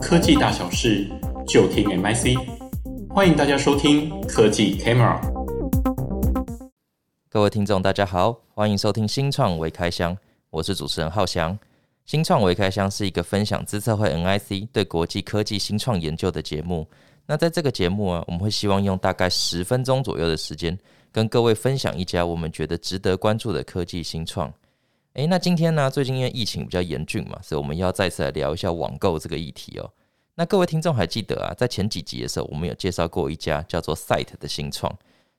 科技大小事就听 MIC，欢迎大家收听科技 Camera。各位听众，大家好，欢迎收听新创微开箱，我是主持人浩翔。新创微开箱是一个分享资策会 NIC 对国际科技新创研究的节目。那在这个节目啊，我们会希望用大概十分钟左右的时间，跟各位分享一家我们觉得值得关注的科技新创。诶，那今天呢，最近因为疫情比较严峻嘛，所以我们要再次来聊一下网购这个议题哦。那各位听众还记得啊，在前几集的时候，我们有介绍过一家叫做 Site 的新创。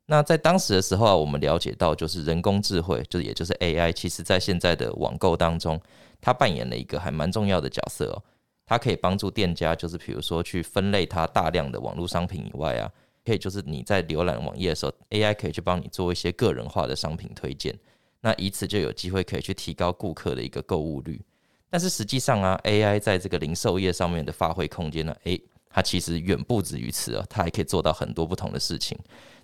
那在当时的时候啊，我们了解到，就是人工智慧，就也就是 AI，其实在现在的网购当中，它扮演了一个还蛮重要的角色哦。它可以帮助店家，就是比如说去分类它大量的网络商品以外啊，可以就是你在浏览网页的时候，AI 可以去帮你做一些个人化的商品推荐，那以此就有机会可以去提高顾客的一个购物率。但是实际上啊，AI 在这个零售业上面的发挥空间呢，诶，它其实远不止于此哦，它还可以做到很多不同的事情。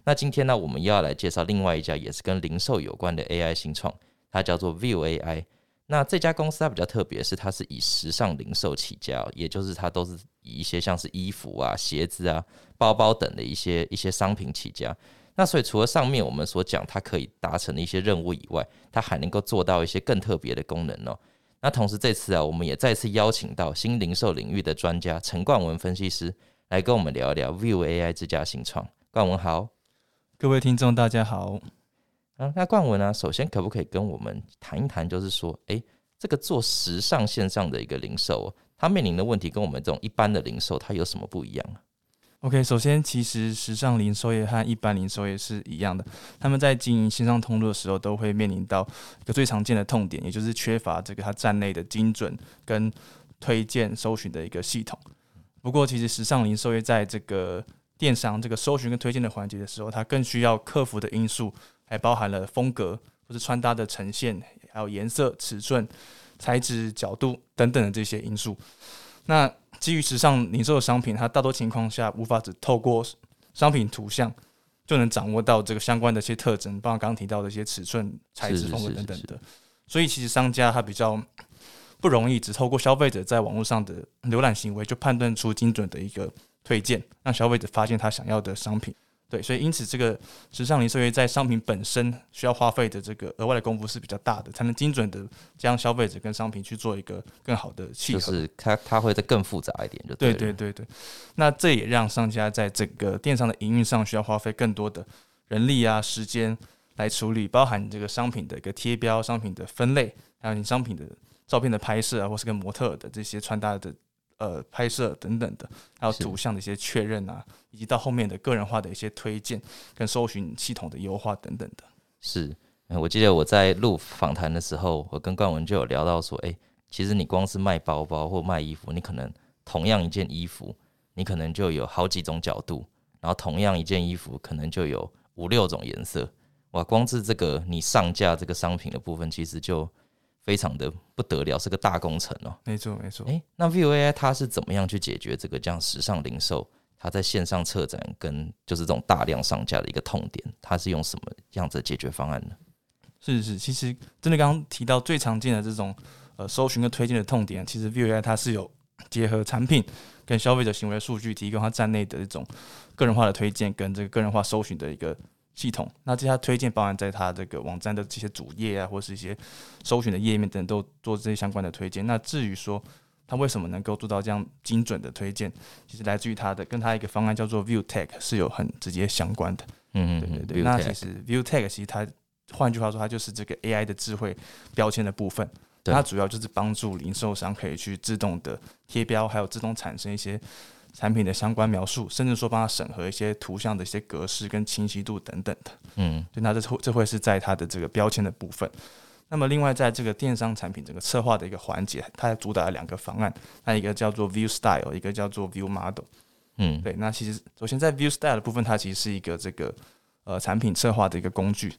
那今天呢，我们又要来介绍另外一家也是跟零售有关的 AI 新创，它叫做 View AI。那这家公司它比较特别，是它是以时尚零售起家，也就是它都是以一些像是衣服啊、鞋子啊、包包等的一些一些商品起家。那所以除了上面我们所讲它可以达成的一些任务以外，它还能够做到一些更特别的功能哦。那同时这次啊，我们也再次邀请到新零售领域的专家陈冠文分析师来跟我们聊一聊 View AI 这家新创。冠文好。各位听众，大家好。啊，那冠文呢？首先，可不可以跟我们谈一谈，就是说，诶，这个做时尚线上的一个零售，它面临的问题跟我们这种一般的零售，它有什么不一样？OK，首先，其实时尚零售业和一般零售业是一样的，他们在经营线上通路的时候，都会面临到一个最常见的痛点，也就是缺乏这个它站内的精准跟推荐搜寻的一个系统。不过，其实时尚零售业在这个电商这个搜寻跟推荐的环节的时候，它更需要克服的因素，还包含了风格或是穿搭的呈现，还有颜色、尺寸、材质、角度等等的这些因素。那基于时尚零售的商品，它大多情况下无法只透过商品图像就能掌握到这个相关的一些特征，包括刚刚提到的一些尺寸、材质、风格等等的。所以，其实商家他比较不容易只透过消费者在网络上的浏览行为，就判断出精准的一个。推荐让消费者发现他想要的商品，对，所以因此这个时尚零售业在商品本身需要花费的这个额外的功夫是比较大的，才能精准的将消费者跟商品去做一个更好的契合。就是它它会再更复杂一点，就对对对对。那这也让商家在整个电商的营运上需要花费更多的人力啊时间来处理，包含这个商品的一个贴标、商品的分类，还有你商品的照片的拍摄啊，或是跟模特的这些穿搭的。呃，拍摄等等的，还有图像的一些确认啊，以及到后面的个人化的一些推荐跟搜寻系统的优化等等的。是，我记得我在录访谈的时候，我跟冠文就有聊到说，诶，其实你光是卖包包或卖衣服，你可能同样一件衣服，你可能就有好几种角度，然后同样一件衣服可能就有五六种颜色，哇，光是这个你上架这个商品的部分，其实就。非常的不得了，是个大工程哦。没错，没错。诶，那 View AI 它是怎么样去解决这个这样时尚零售它在线上策展跟就是这种大量上架的一个痛点？它是用什么样子的解决方案呢？是是，其实真的刚刚提到最常见的这种呃搜寻跟推荐的痛点，其实 View AI 它是有结合产品跟消费者行为数据，提供它站内的这种个人化的推荐跟这个个人化搜寻的一个。系统，那这些推荐包含在它这个网站的这些主页啊，或是一些搜寻的页面等，都做这些相关的推荐。那至于说它为什么能够做到这样精准的推荐，其实来自于它的跟它一个方案叫做 View Tag 是有很直接相关的。嗯嗯，对对对。那其实 View Tag 其实它换句话说，它就是这个 AI 的智慧标签的部分。它主要就是帮助零售商可以去自动的贴标，还有自动产生一些。产品的相关描述，甚至说帮他审核一些图像的一些格式跟清晰度等等的，嗯，就那这会这会是在它的这个标签的部分。那么另外在这个电商产品整个策划的一个环节，它主打了两个方案，那一个叫做 View Style，一个叫做 View Model。嗯，对。那其实首先在 View Style 的部分，它其实是一个这个呃产品策划的一个工具，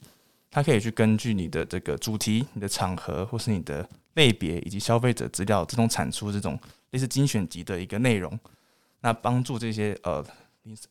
它可以去根据你的这个主题、你的场合或是你的类别以及消费者资料，自动产出这种类似精选集的一个内容。那帮助这些呃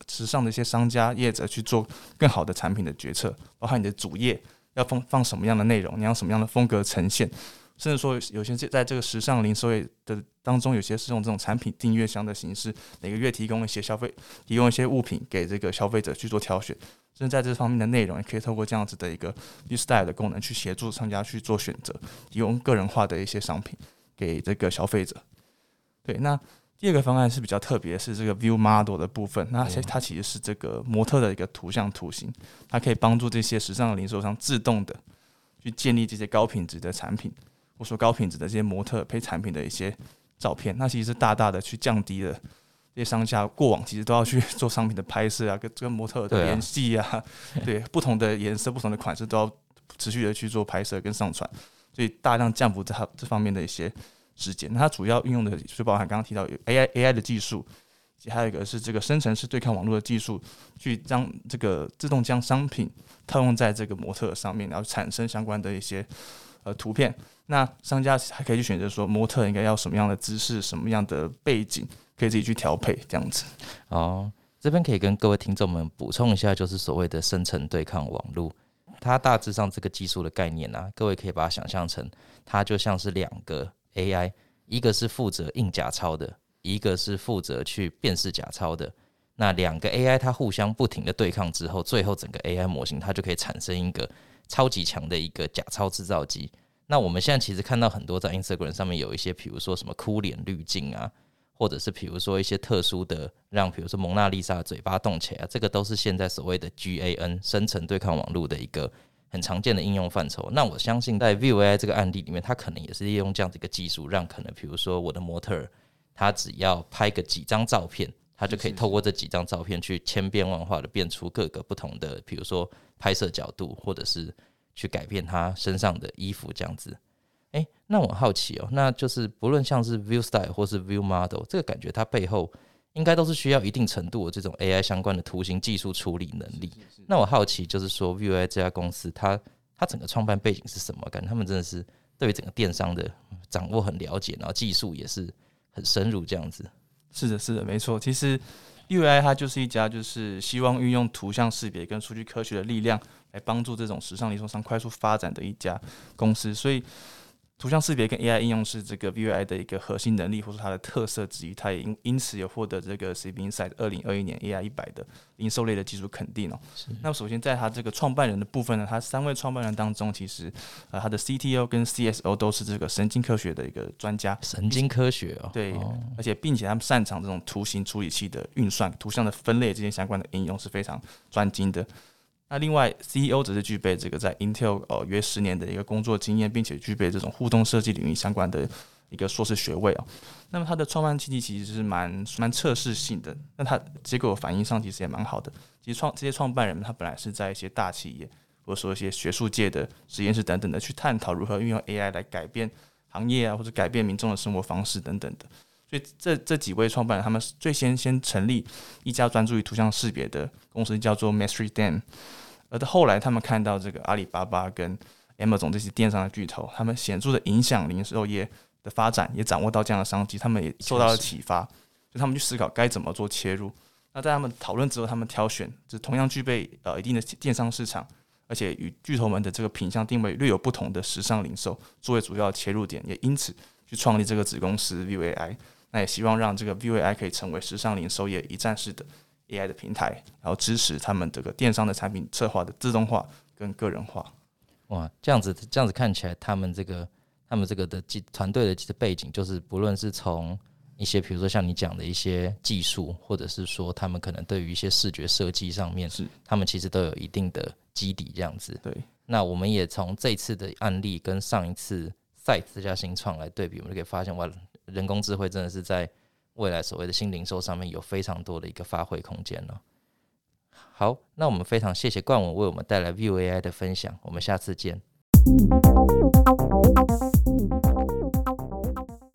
时尚的一些商家业者去做更好的产品的决策，包括你的主页要放放什么样的内容，你要什么样的风格呈现，甚至说有些在这个时尚零售业的当中有些是用这种产品订阅箱的形式，每个月提供一些消费，提供一些物品给这个消费者去做挑选。甚至在这方面的内容，也可以透过这样子的一个 View Style 的功能去协助商家去做选择，提供个人化的一些商品给这个消费者。对，那第二个方案是比较特别，是这个 View Model 的部分。那它其实是这个模特的一个图像图形，它可以帮助这些时尚的零售商自动的去建立这些高品质的产品，我说高品质的这些模特配产品的一些照片。那其实是大大的去降低了这些商家过往其实都要去做商品的拍摄啊，跟这个模特的联系啊，对不同的颜色、不同的款式都要持续的去做拍摄跟上传，所以大量降幅这这方面的一些。之间，那它主要运用的就包含刚刚提到有 AI AI 的技术，还有一个是这个生成式对抗网络的技术，去将这个自动将商品套用在这个模特上面，然后产生相关的一些呃图片。那商家还可以去选择说模特应该要什么样的姿势、什么样的背景，可以自己去调配这样子。哦，这边可以跟各位听众们补充一下，就是所谓的生成对抗网络，它大致上这个技术的概念啊，各位可以把它想象成，它就像是两个。AI 一个是负责印假钞的，一个是负责去辨识假钞的。那两个 AI 它互相不停的对抗之后，最后整个 AI 模型它就可以产生一个超级强的一个假钞制造机。那我们现在其实看到很多在 Instagram 上面有一些，比如说什么哭脸滤镜啊，或者是比如说一些特殊的让，比如说蒙娜丽莎的嘴巴动起来，这个都是现在所谓的 GAN 生成对抗网络的一个。很常见的应用范畴，那我相信在 View AI 这个案例里面，它可能也是利用这样子一个技术，让可能比如说我的模特儿，他只要拍个几张照片，他就可以透过这几张照片去千变万化的变出各个不同的，比如说拍摄角度，或者是去改变他身上的衣服这样子。诶，那我好奇哦，那就是不论像是 View Style 或是 View Model，这个感觉它背后。应该都是需要一定程度的这种 AI 相关的图形技术处理能力。那我好奇，就是说 AI 这家公司，它它整个创办背景是什么？感觉他们真的是对于整个电商的掌握很了解，然后技术也是很深入这样子。是的，是的，没错。其实 AI 它就是一家就是希望运用图像识别跟数据科学的力量来帮助这种时尚零售商快速发展的一家公司，所以。图像识别跟 AI 应用是这个 AI 的一个核心能力，或是它的特色之一。它也因因此也获得这个 CB Insight 二零二一年 AI 一百的零售类的技术肯定哦。那么首先在它这个创办人的部分呢，它三位创办人当中，其实呃它的 CTO 跟 CSO 都是这个神经科学的一个专家。神经科学哦，对，而且并且他们擅长这种图形处理器的运算、图像的分类这些相关的应用是非常专精的。那另外，CEO 则是具备这个在 Intel 呃约十年的一个工作经验，并且具备这种互动设计领域相关的一个硕士学位哦。那么他的创办契机其实是蛮蛮测试性的，那他结果反应上其实也蛮好的。其实创这些创办人他本来是在一些大企业，或者说一些学术界的实验室等等的去探讨如何运用 AI 来改变行业啊，或者改变民众的生活方式等等的。所以这这几位创办人他们最先先成立一家专注于图像识别的公司，叫做 Mastery Dam。而后来，他们看到这个阿里巴巴跟 Amazon 这些电商的巨头，他们显著的影响零售业的发展，也掌握到这样的商机，他们也受到了启发，就他们去思考该怎么做切入。那在他们讨论之后，他们挑选就同样具备呃一定的电商市场，而且与巨头们的这个品相定位略有不同的时尚零售作为主要切入点，也因此去创立这个子公司 View AI。那也希望让这个 View AI 可以成为时尚零售业一站式的。AI 的平台，然后支持他们这个电商的产品策划的自动化跟个人化。哇，这样子这样子看起来，他们这个他们这个的技团队的的背景，就是不论是从一些比如说像你讲的一些技术，或者是说他们可能对于一些视觉设计上面，是他们其实都有一定的基底。这样子，对。那我们也从这次的案例跟上一次 Sight 这家新创来对比，我们就可以发现，哇，人工智慧真的是在。未来所谓的新零售上面有非常多的一个发挥空间呢。好，那我们非常谢谢冠文为我们带来 View AI 的分享，我们下次见。